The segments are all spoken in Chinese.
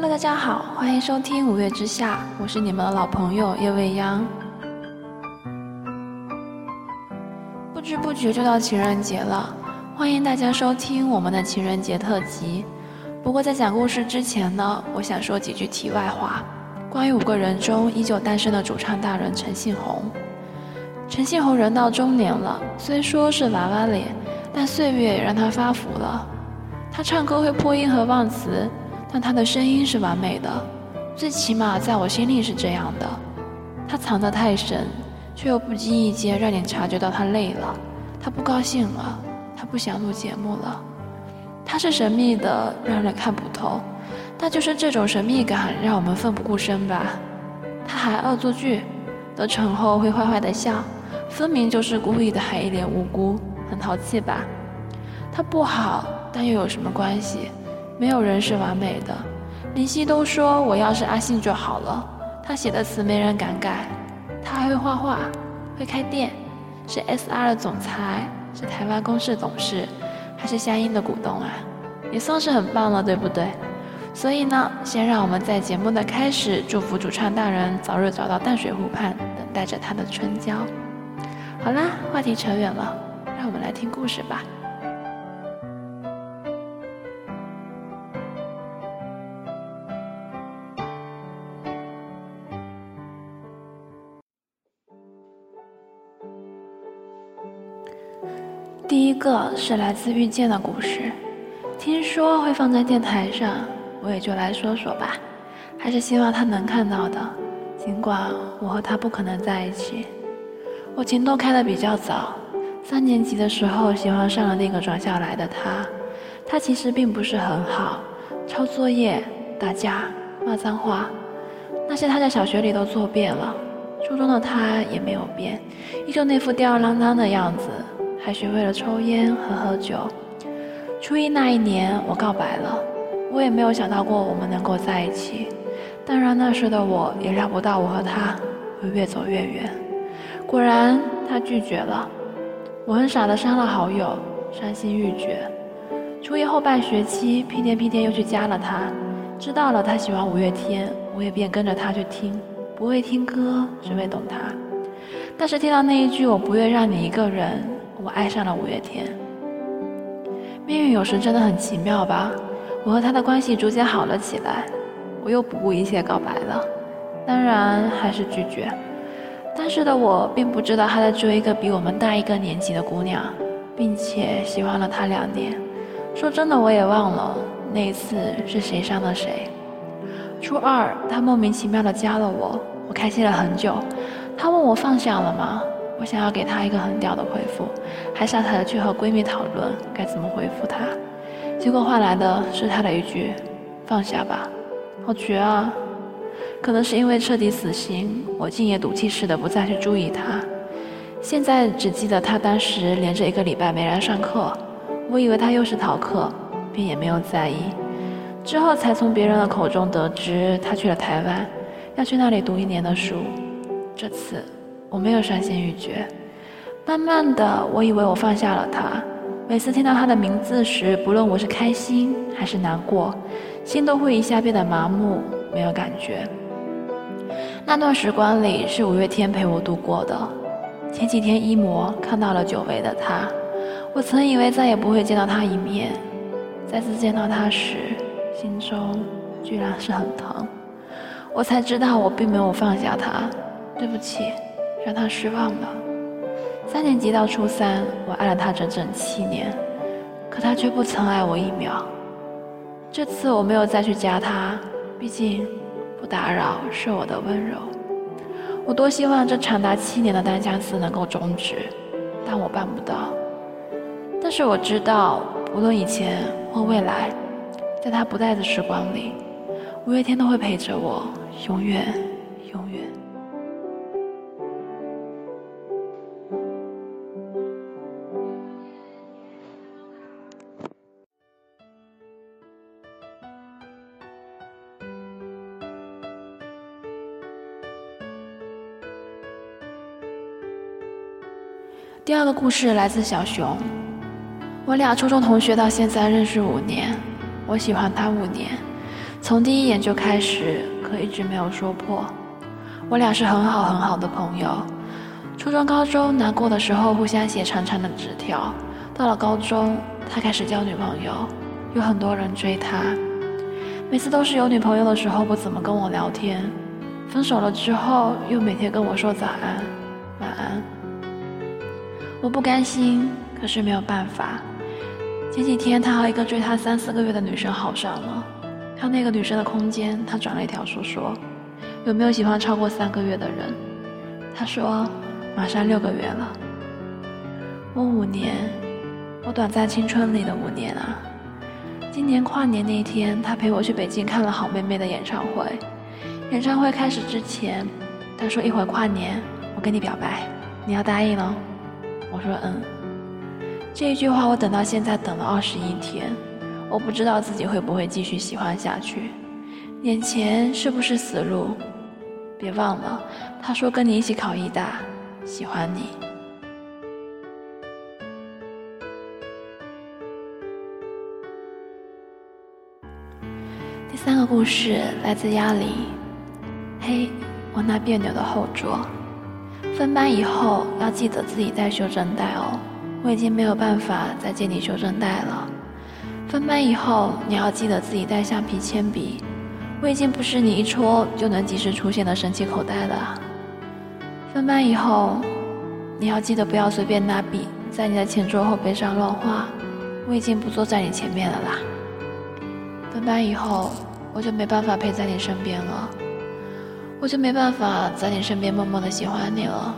Hello，大家好，欢迎收听《五月之下》，我是你们的老朋友叶未央。不知不觉就到情人节了，欢迎大家收听我们的情人节特辑。不过在讲故事之前呢，我想说几句题外话，关于五个人中依旧单身的主唱大人陈信宏。陈信宏人到中年了，虽说是娃娃脸，但岁月也让他发福了。他唱歌会破音和忘词。但他的声音是完美的，最起码在我心里是这样的。他藏得太深，却又不经意间让你察觉到他累了，他不高兴了，他不想录节目了。他是神秘的，让人看不透，但就是这种神秘感让我们奋不顾身吧。他还恶作剧，得逞后会坏坏的笑，分明就是故意的，还一脸无辜，很淘气吧？他不好，但又有什么关系？没有人是完美的。林夕都说我要是阿信就好了。他写的词没人敢改。他还会画画，会开店，是 SR 的总裁，是台湾公司董事，还是夏音的股东啊？也算是很棒了，对不对？所以呢，先让我们在节目的开始祝福主唱大人早日找到淡水湖畔，等待着他的春娇。好啦，话题扯远了，让我们来听故事吧。第一个是来自遇见的故事，听说会放在电台上，我也就来说说吧。还是希望他能看到的，尽管我和他不可能在一起。我情窦开得比较早，三年级的时候喜欢上了那个转校来的他。他其实并不是很好，抄作业、打架、骂脏话，那些他在小学里都做遍了。初中的他也没有变，依旧那副吊儿郎当的样子。还学会了抽烟和喝酒。初一那一年，我告白了，我也没有想到过我们能够在一起。当然，那时的我也料不到我和他会越走越远。果然，他拒绝了。我很傻的删了好友，伤心欲绝。初一后半学期，屁颠屁颠又去加了他。知道了他喜欢五月天，我也便跟着他去听。不会听歌，只会懂他。但是听到那一句“我不愿让你一个人”。我爱上了五月天。命运有时真的很奇妙吧？我和他的关系逐渐好了起来，我又不顾一切告白了，当然还是拒绝。当时的我并不知道他在追一个比我们大一个年级的姑娘，并且喜欢了她两年。说真的，我也忘了那一次是谁伤了谁。初二，他莫名其妙的加了我，我开心了很久。他问我放下了吗？我想要给她一个很屌的回复，还傻傻的去和闺蜜讨论该怎么回复她，结果换来的是她的一句“放下吧”，好绝啊！可能是因为彻底死心，我竟也赌气似的不再去注意她。现在只记得她当时连着一个礼拜没来上课，我以为她又是逃课，便也没有在意。之后才从别人的口中得知她去了台湾，要去那里读一年的书。这次。我没有伤心欲绝，慢慢的，我以为我放下了他。每次听到他的名字时，不论我是开心还是难过，心都会一下变得麻木，没有感觉。那段时光里是五月天陪我度过的。前几天一模看到了久违的他，我曾以为再也不会见到他一面，再次见到他时，心中居然是很疼。我才知道我并没有放下他，对不起。让他失望了。三年级到初三，我爱了他整整七年，可他却不曾爱我一秒。这次我没有再去加他，毕竟不打扰是我的温柔。我多希望这长达七年的单相思能够终止，但我办不到。但是我知道，无论以前或未来，在他不在的时光里，五月天都会陪着我，永远，永远。第二个故事来自小熊。我俩初中同学到现在认识五年，我喜欢他五年，从第一眼就开始，可一直没有说破。我俩是很好很好的朋友，初中、高中难过的时候互相写长长的纸条。到了高中，他开始交女朋友，有很多人追他。每次都是有女朋友的时候不怎么跟我聊天，分手了之后又每天跟我说早安、晚安。我不甘心，可是没有办法。前几天他和一个追他三四个月的女生好上了，看那个女生的空间，他转了一条说说，有没有喜欢超过三个月的人？他说马上六个月了。我五年，我短暂青春里的五年啊。今年跨年那天，他陪我去北京看了好妹妹的演唱会。演唱会开始之前，他说：“一会儿跨年，我跟你表白，你要答应哦。”我说：“嗯。”这一句话我等到现在等了二十一天，我不知道自己会不会继续喜欢下去。眼前是不是死路？别忘了，他说跟你一起考医大，喜欢你。第三个故事来自鸭梨。嘿，我那别扭的后桌。分班以后要记得自己带修正带哦，我已经没有办法再借你修正带了。分班以后你要记得自己带橡皮铅笔，我已经不是你一戳就能及时出现的神奇口袋了。分班以后你要记得不要随便拿笔在你的前桌后背上乱画，我已经不坐在你前面了啦。分班以后。我就没办法陪在你身边了，我就没办法在你身边默默的喜欢你了，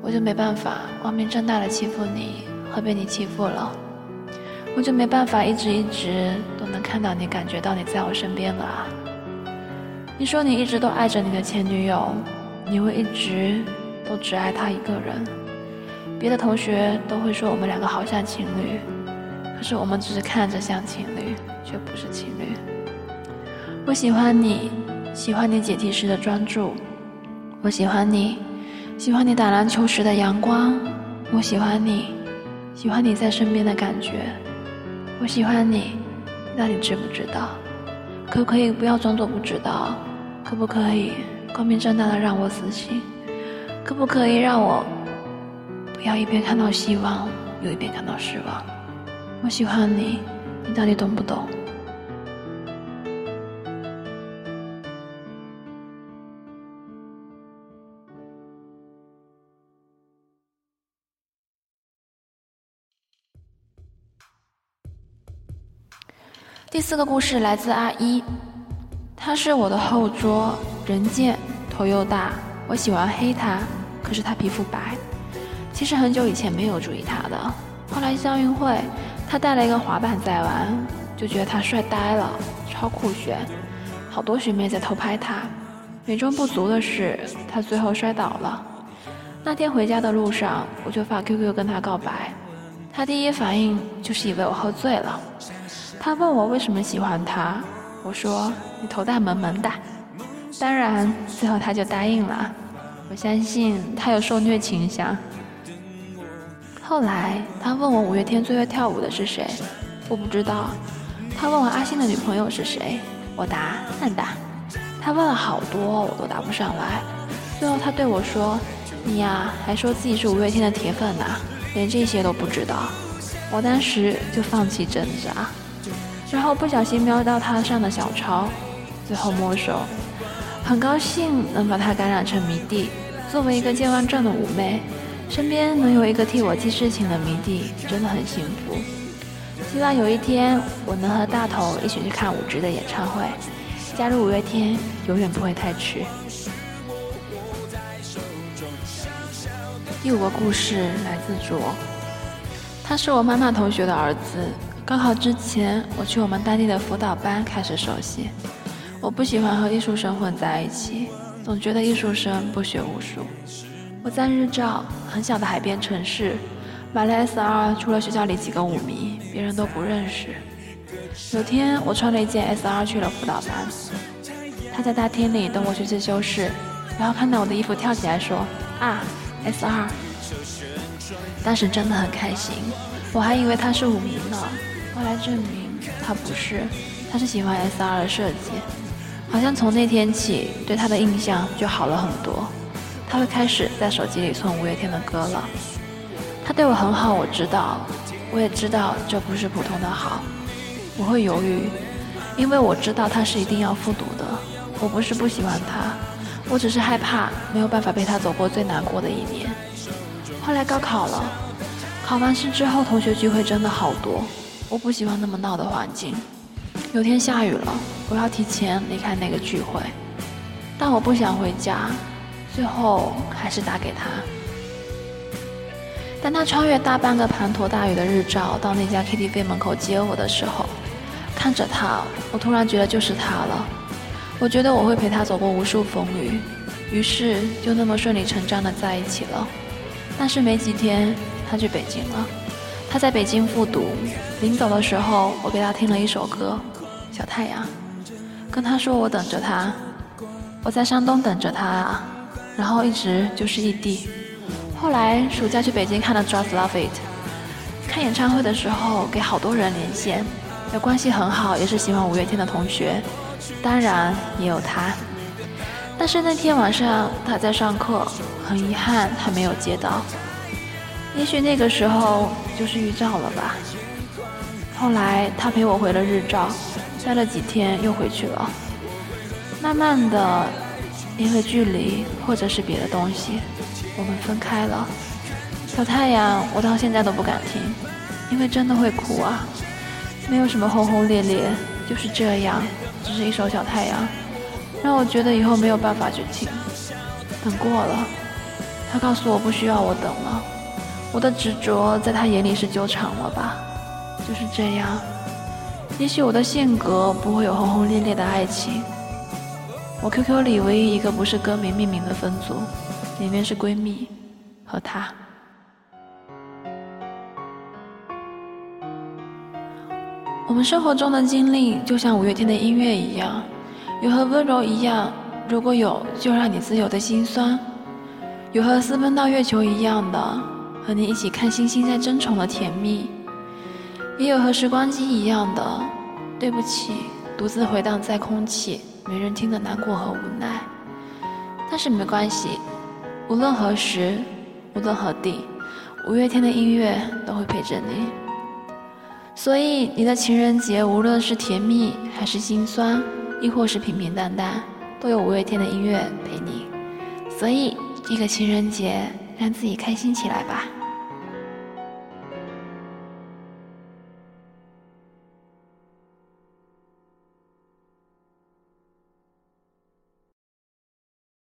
我就没办法光明正大的欺负你和被你欺负了，我就没办法一直一直都能看到你感觉到你在我身边了啊！你说你一直都爱着你的前女友，你会一直都只爱她一个人，别的同学都会说我们两个好像情侣，可是我们只是看着像情侣，却不是情侣。我喜欢你，喜欢你解题时的专注。我喜欢你，喜欢你打篮球时的阳光。我喜欢你，喜欢你在身边的感觉。我喜欢你，那你知不知道？可不可以不要装作不知道？可不可以光明正大的让我死心？可不可以让我不要一边看到希望，又一边感到失望？我喜欢你，你到底懂不懂？第四个故事来自阿一，他是我的后桌，人贱，头又大，我喜欢黑他，可是他皮肤白。其实很久以前没有注意他的，后来校运会，他带了一个滑板在玩，就觉得他帅呆了，超酷炫，好多学妹在偷拍他。美中不足的是，他最后摔倒了。那天回家的路上，我就发 QQ 跟他告白，他第一反应就是以为我喝醉了。他问我为什么喜欢他，我说你头大萌萌的，当然最后他就答应了。我相信他有受虐倾向。后来他问我五月天最会跳舞的是谁，我不知道。他问我阿信的女朋友是谁，我答蛋蛋。他问了好多，我都答不上来。最后他对我说：“你呀，还说自己是五月天的铁粉呢，连这些都不知道。”我当时就放弃挣扎。然后不小心瞄到他上的小抄，最后摸手，很高兴能把他感染成迷弟。作为一个健忘症的妩媚，身边能有一个替我记事情的迷弟，真的很幸福。希望有一天我能和大头一起去看五支的演唱会，加入五月天永远不会太迟。第五个故事来自卓，他是我妈妈同学的儿子。高考之前，我去我们当地的辅导班开始熟悉。我不喜欢和艺术生混在一起，总觉得艺术生不学无术。我在日照很小的海边城市买了 S R，除了学校里几个舞迷，别人都不认识。有天，我穿了一件 S R 去了辅导班，他在大厅里等我去自修室，然后看到我的衣服跳起来说：“啊，S R！” 当时真的很开心，我还以为他是舞迷呢。后来证明他不是，他是喜欢 S.R 的设计，好像从那天起对他的印象就好了很多。他会开始在手机里存五月天的歌了。他对我很好，我知道，我也知道这不是普通的好。我会犹豫，因为我知道他是一定要复读的。我不是不喜欢他，我只是害怕没有办法陪他走过最难过的一年。后来高考了，考完试之后同学聚会真的好多，我不喜欢那么闹的环境。有天下雨了，我要提前离开那个聚会，但我不想回家，最后还是打给他。当他穿越大半个滂沱大雨的日照到那家 KTV 门口接我的时候，看着他，我突然觉得就是他了。我觉得我会陪他走过无数风雨，于是就那么顺理成章的在一起了。但是没几天，他去北京了。他在北京复读，临走的时候，我给他听了一首歌《小太阳》，跟他说我等着他，我在山东等着他啊，然后一直就是异地。后来暑假去北京看了《Just Love It》，看演唱会的时候给好多人连线，有关系很好也是喜欢五月天的同学，当然也有他。但是那天晚上他在上课，很遗憾他没有接到。也许那个时候就是预兆了吧。后来他陪我回了日照，待了几天又回去了。慢慢的，因为距离或者是别的东西。我们分开了，小太阳，我到现在都不敢听，因为真的会哭啊。没有什么轰轰烈烈，就是这样，只是一首小太阳，让我觉得以后没有办法去听。等过了，他告诉我不需要我等了，我的执着在他眼里是纠缠了吧？就是这样，也许我的性格不会有轰轰烈烈的爱情。我 QQ 里唯一一个不是歌名命名的分组。里面是闺蜜和他。我们生活中的经历就像五月天的音乐一样，有和温柔一样，如果有就让你自由的心酸；有和私奔到月球一样的，和你一起看星星在争宠的甜蜜；也有和时光机一样的，对不起，独自回荡在空气，没人听的难过和无奈。但是没关系。无论何时，无论何地，五月天的音乐都会陪着你。所以，你的情人节无论是甜蜜还是心酸，亦或是平平淡淡，都有五月天的音乐陪你。所以，这个情人节，让自己开心起来吧。